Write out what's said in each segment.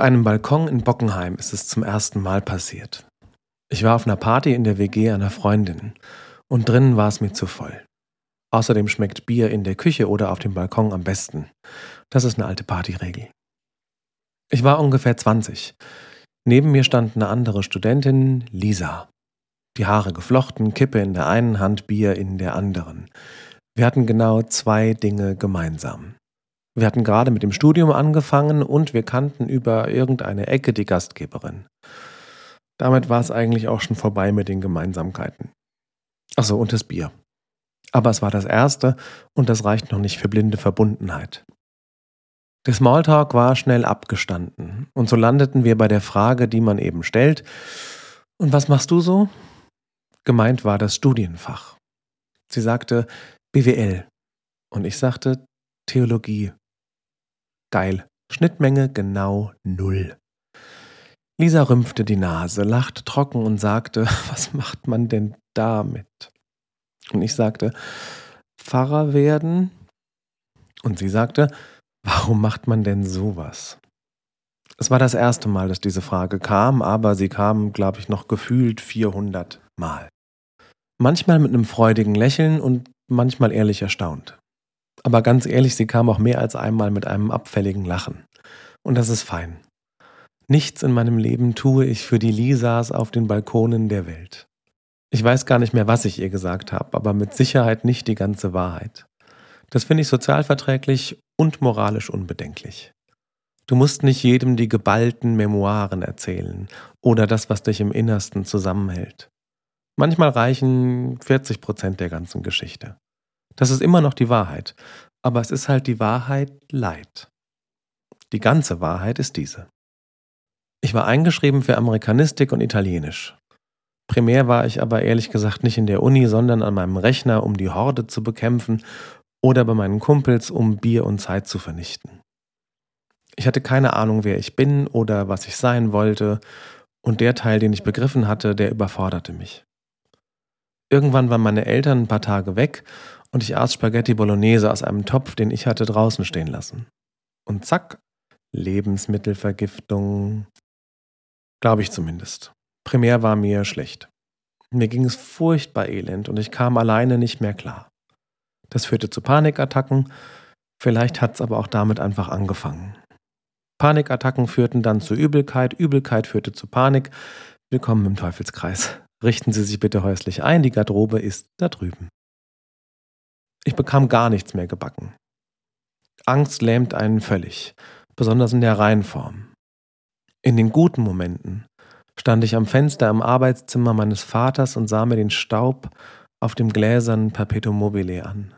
einem Balkon in Bockenheim ist es zum ersten Mal passiert. Ich war auf einer Party in der WG einer Freundin und drinnen war es mir zu voll. Außerdem schmeckt Bier in der Küche oder auf dem Balkon am besten. Das ist eine alte Partyregel. Ich war ungefähr 20. Neben mir stand eine andere Studentin, Lisa. Die Haare geflochten, Kippe in der einen Hand, Bier in der anderen. Wir hatten genau zwei Dinge gemeinsam. Wir hatten gerade mit dem Studium angefangen und wir kannten über irgendeine Ecke die Gastgeberin. Damit war es eigentlich auch schon vorbei mit den Gemeinsamkeiten. Achso, und das Bier. Aber es war das erste und das reicht noch nicht für blinde Verbundenheit. Der Smalltalk war schnell abgestanden und so landeten wir bei der Frage, die man eben stellt. Und was machst du so? Gemeint war das Studienfach. Sie sagte BWL und ich sagte Theologie. Geil. Schnittmenge genau null. Lisa rümpfte die Nase, lachte trocken und sagte, was macht man denn damit? Und ich sagte, Pfarrer werden? Und sie sagte, warum macht man denn sowas? Es war das erste Mal, dass diese Frage kam, aber sie kam, glaube ich, noch gefühlt 400 Mal. Manchmal mit einem freudigen Lächeln und manchmal ehrlich erstaunt. Aber ganz ehrlich, sie kam auch mehr als einmal mit einem abfälligen Lachen. Und das ist fein. Nichts in meinem Leben tue ich für die Lisas auf den Balkonen der Welt. Ich weiß gar nicht mehr, was ich ihr gesagt habe, aber mit Sicherheit nicht die ganze Wahrheit. Das finde ich sozialverträglich und moralisch unbedenklich. Du musst nicht jedem die geballten Memoiren erzählen oder das, was dich im Innersten zusammenhält. Manchmal reichen 40 Prozent der ganzen Geschichte. Das ist immer noch die Wahrheit. Aber es ist halt die Wahrheit leid. Die ganze Wahrheit ist diese. Ich war eingeschrieben für Amerikanistik und Italienisch. Primär war ich aber ehrlich gesagt nicht in der Uni, sondern an meinem Rechner, um die Horde zu bekämpfen oder bei meinen Kumpels, um Bier und Zeit zu vernichten. Ich hatte keine Ahnung, wer ich bin oder was ich sein wollte, und der Teil, den ich begriffen hatte, der überforderte mich. Irgendwann waren meine Eltern ein paar Tage weg und ich aß Spaghetti Bolognese aus einem Topf, den ich hatte draußen stehen lassen. Und zack, Lebensmittelvergiftung. Glaube ich zumindest. Primär war mir schlecht. Mir ging es furchtbar elend und ich kam alleine nicht mehr klar. Das führte zu Panikattacken, vielleicht hat es aber auch damit einfach angefangen. Panikattacken führten dann zu Übelkeit, Übelkeit führte zu Panik. Willkommen im Teufelskreis. Richten Sie sich bitte häuslich ein, die Garderobe ist da drüben. Ich bekam gar nichts mehr gebacken. Angst lähmt einen völlig, besonders in der Reihenform. In den guten Momenten stand ich am Fenster im Arbeitszimmer meines Vaters und sah mir den Staub auf dem gläsernen Perpetuum mobile an.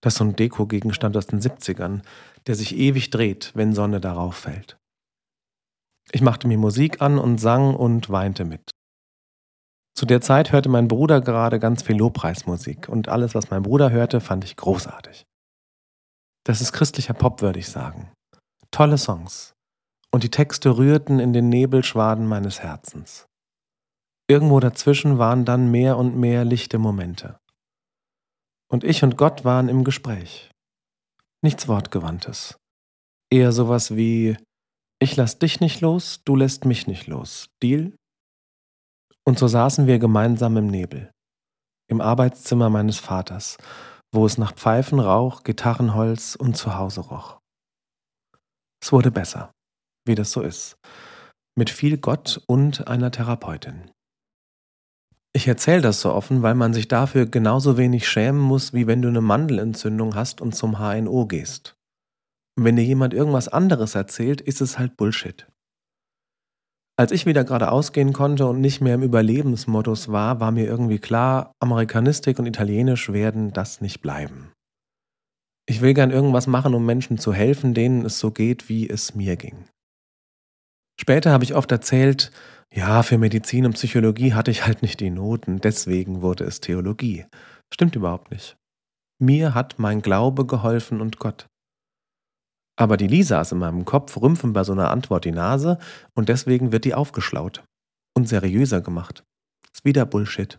Das ist so ein Dekogegenstand aus den 70ern, der sich ewig dreht, wenn Sonne darauf fällt. Ich machte mir Musik an und sang und weinte mit. Zu der Zeit hörte mein Bruder gerade ganz viel Lobpreismusik und alles, was mein Bruder hörte, fand ich großartig. Das ist christlicher Pop, würde ich sagen. Tolle Songs. Und die Texte rührten in den Nebelschwaden meines Herzens. Irgendwo dazwischen waren dann mehr und mehr lichte Momente. Und ich und Gott waren im Gespräch. Nichts Wortgewandtes. Eher sowas wie Ich lass dich nicht los, du lässt mich nicht los. Deal? Und so saßen wir gemeinsam im Nebel, im Arbeitszimmer meines Vaters, wo es nach Pfeifen, Rauch, Gitarrenholz und Zuhause roch. Es wurde besser, wie das so ist, mit viel Gott und einer Therapeutin. Ich erzähle das so offen, weil man sich dafür genauso wenig schämen muss, wie wenn du eine Mandelentzündung hast und zum HNO gehst. Und wenn dir jemand irgendwas anderes erzählt, ist es halt Bullshit. Als ich wieder gerade ausgehen konnte und nicht mehr im Überlebensmodus war, war mir irgendwie klar, Amerikanistik und Italienisch werden das nicht bleiben. Ich will gern irgendwas machen, um Menschen zu helfen, denen es so geht, wie es mir ging. Später habe ich oft erzählt, ja, für Medizin und Psychologie hatte ich halt nicht die Noten, deswegen wurde es Theologie. Stimmt überhaupt nicht. Mir hat mein Glaube geholfen und Gott. Aber die Lisas in meinem Kopf rümpfen bei so einer Antwort die Nase und deswegen wird die aufgeschlaut und seriöser gemacht. Ist wieder Bullshit.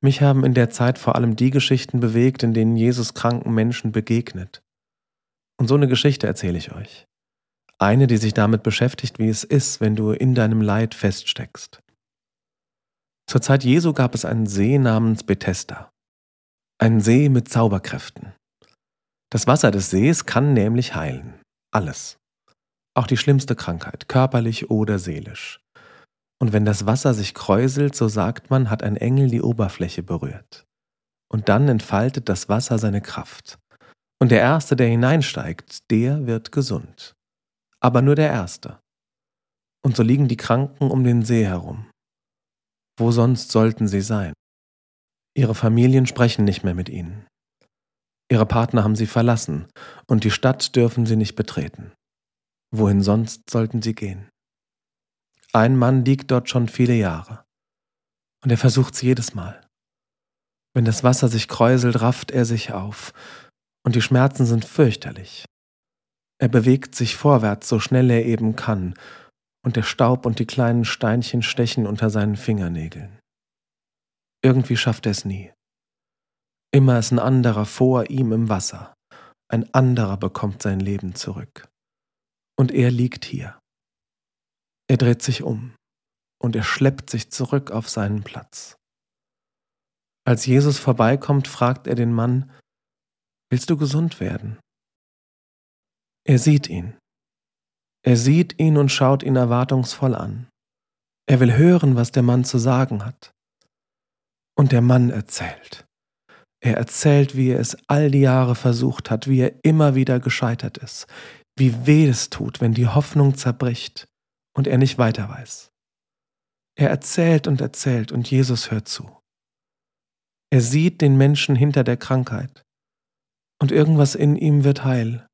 Mich haben in der Zeit vor allem die Geschichten bewegt, in denen Jesus kranken Menschen begegnet. Und so eine Geschichte erzähle ich euch. Eine, die sich damit beschäftigt, wie es ist, wenn du in deinem Leid feststeckst. Zur Zeit Jesu gab es einen See namens Bethesda. Ein See mit Zauberkräften. Das Wasser des Sees kann nämlich heilen. Alles. Auch die schlimmste Krankheit, körperlich oder seelisch. Und wenn das Wasser sich kräuselt, so sagt man, hat ein Engel die Oberfläche berührt. Und dann entfaltet das Wasser seine Kraft. Und der Erste, der hineinsteigt, der wird gesund. Aber nur der Erste. Und so liegen die Kranken um den See herum. Wo sonst sollten sie sein? Ihre Familien sprechen nicht mehr mit ihnen. Ihre Partner haben sie verlassen, und die Stadt dürfen sie nicht betreten. Wohin sonst sollten sie gehen? Ein Mann liegt dort schon viele Jahre, und er versucht's jedes Mal. Wenn das Wasser sich kräuselt, rafft er sich auf, und die Schmerzen sind fürchterlich. Er bewegt sich vorwärts, so schnell er eben kann, und der Staub und die kleinen Steinchen stechen unter seinen Fingernägeln. Irgendwie schafft er es nie. Immer ist ein anderer vor ihm im Wasser. Ein anderer bekommt sein Leben zurück. Und er liegt hier. Er dreht sich um und er schleppt sich zurück auf seinen Platz. Als Jesus vorbeikommt, fragt er den Mann, Willst du gesund werden? Er sieht ihn er sieht ihn und schaut ihn erwartungsvoll an. Er will hören, was der Mann zu sagen hat. Und der Mann erzählt. Er erzählt, wie er es all die Jahre versucht hat, wie er immer wieder gescheitert ist, wie weh es tut, wenn die Hoffnung zerbricht und er nicht weiter weiß. Er erzählt und erzählt und Jesus hört zu. Er sieht den Menschen hinter der Krankheit und irgendwas in ihm wird heil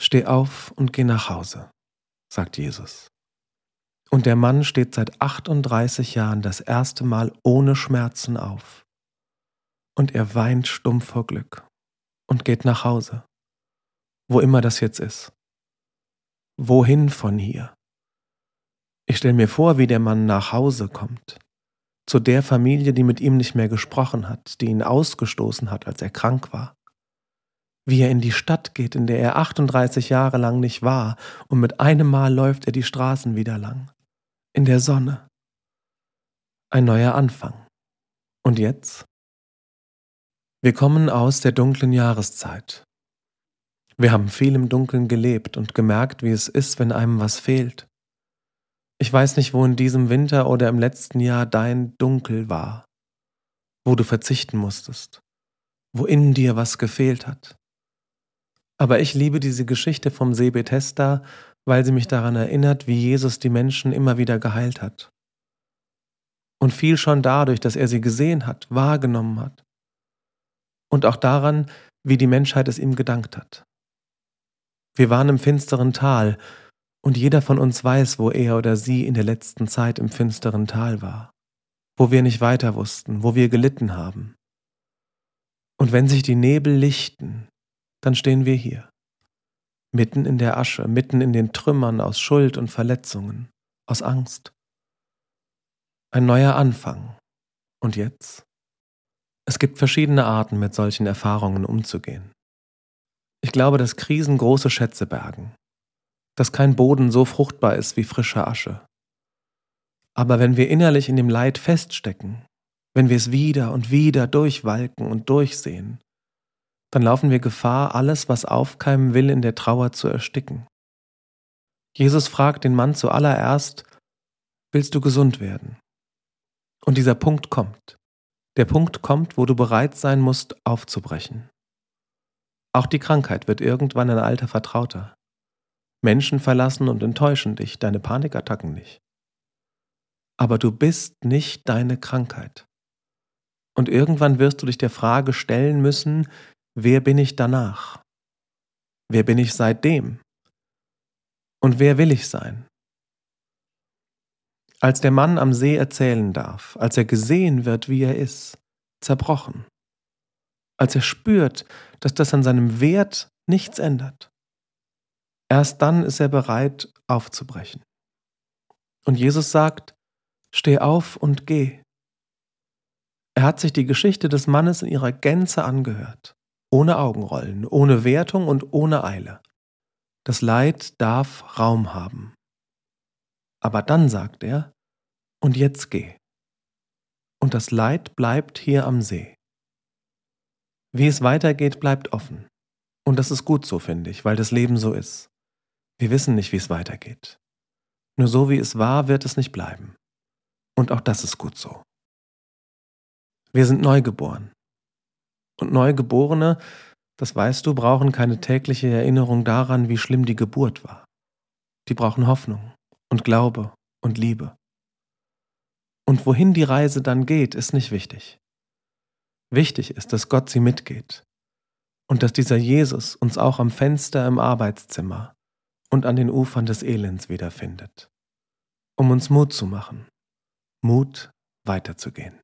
Steh auf und geh nach Hause, sagt Jesus. Und der Mann steht seit 38 Jahren das erste Mal ohne Schmerzen auf. Und er weint stumm vor Glück und geht nach Hause, wo immer das jetzt ist. Wohin von hier? Ich stelle mir vor, wie der Mann nach Hause kommt, zu der Familie, die mit ihm nicht mehr gesprochen hat, die ihn ausgestoßen hat, als er krank war wie er in die Stadt geht, in der er 38 Jahre lang nicht war, und mit einem Mal läuft er die Straßen wieder lang. In der Sonne. Ein neuer Anfang. Und jetzt? Wir kommen aus der dunklen Jahreszeit. Wir haben viel im Dunkeln gelebt und gemerkt, wie es ist, wenn einem was fehlt. Ich weiß nicht, wo in diesem Winter oder im letzten Jahr dein Dunkel war, wo du verzichten musstest, wo in dir was gefehlt hat. Aber ich liebe diese Geschichte vom See Bethesda, weil sie mich daran erinnert, wie Jesus die Menschen immer wieder geheilt hat. Und viel schon dadurch, dass er sie gesehen hat, wahrgenommen hat. Und auch daran, wie die Menschheit es ihm gedankt hat. Wir waren im finsteren Tal, und jeder von uns weiß, wo er oder sie in der letzten Zeit im finsteren Tal war, wo wir nicht weiter wussten, wo wir gelitten haben. Und wenn sich die Nebel lichten, dann stehen wir hier, mitten in der Asche, mitten in den Trümmern aus Schuld und Verletzungen, aus Angst. Ein neuer Anfang. Und jetzt? Es gibt verschiedene Arten, mit solchen Erfahrungen umzugehen. Ich glaube, dass Krisen große Schätze bergen, dass kein Boden so fruchtbar ist wie frische Asche. Aber wenn wir innerlich in dem Leid feststecken, wenn wir es wieder und wieder durchwalken und durchsehen, dann laufen wir Gefahr, alles, was aufkeimen will, in der Trauer zu ersticken. Jesus fragt den Mann zuallererst, willst du gesund werden? Und dieser Punkt kommt. Der Punkt kommt, wo du bereit sein musst, aufzubrechen. Auch die Krankheit wird irgendwann ein alter Vertrauter. Menschen verlassen und enttäuschen dich, deine Panikattacken nicht. Aber du bist nicht deine Krankheit. Und irgendwann wirst du dich der Frage stellen müssen, Wer bin ich danach? Wer bin ich seitdem? Und wer will ich sein? Als der Mann am See erzählen darf, als er gesehen wird, wie er ist, zerbrochen, als er spürt, dass das an seinem Wert nichts ändert, erst dann ist er bereit aufzubrechen. Und Jesus sagt, steh auf und geh. Er hat sich die Geschichte des Mannes in ihrer Gänze angehört ohne Augenrollen, ohne Wertung und ohne Eile. Das Leid darf Raum haben. Aber dann sagt er, und jetzt geh. Und das Leid bleibt hier am See. Wie es weitergeht, bleibt offen. Und das ist gut so, finde ich, weil das Leben so ist. Wir wissen nicht, wie es weitergeht. Nur so wie es war, wird es nicht bleiben. Und auch das ist gut so. Wir sind neugeboren. Und Neugeborene, das weißt du, brauchen keine tägliche Erinnerung daran, wie schlimm die Geburt war. Die brauchen Hoffnung und Glaube und Liebe. Und wohin die Reise dann geht, ist nicht wichtig. Wichtig ist, dass Gott sie mitgeht und dass dieser Jesus uns auch am Fenster im Arbeitszimmer und an den Ufern des Elends wiederfindet, um uns Mut zu machen, Mut weiterzugehen.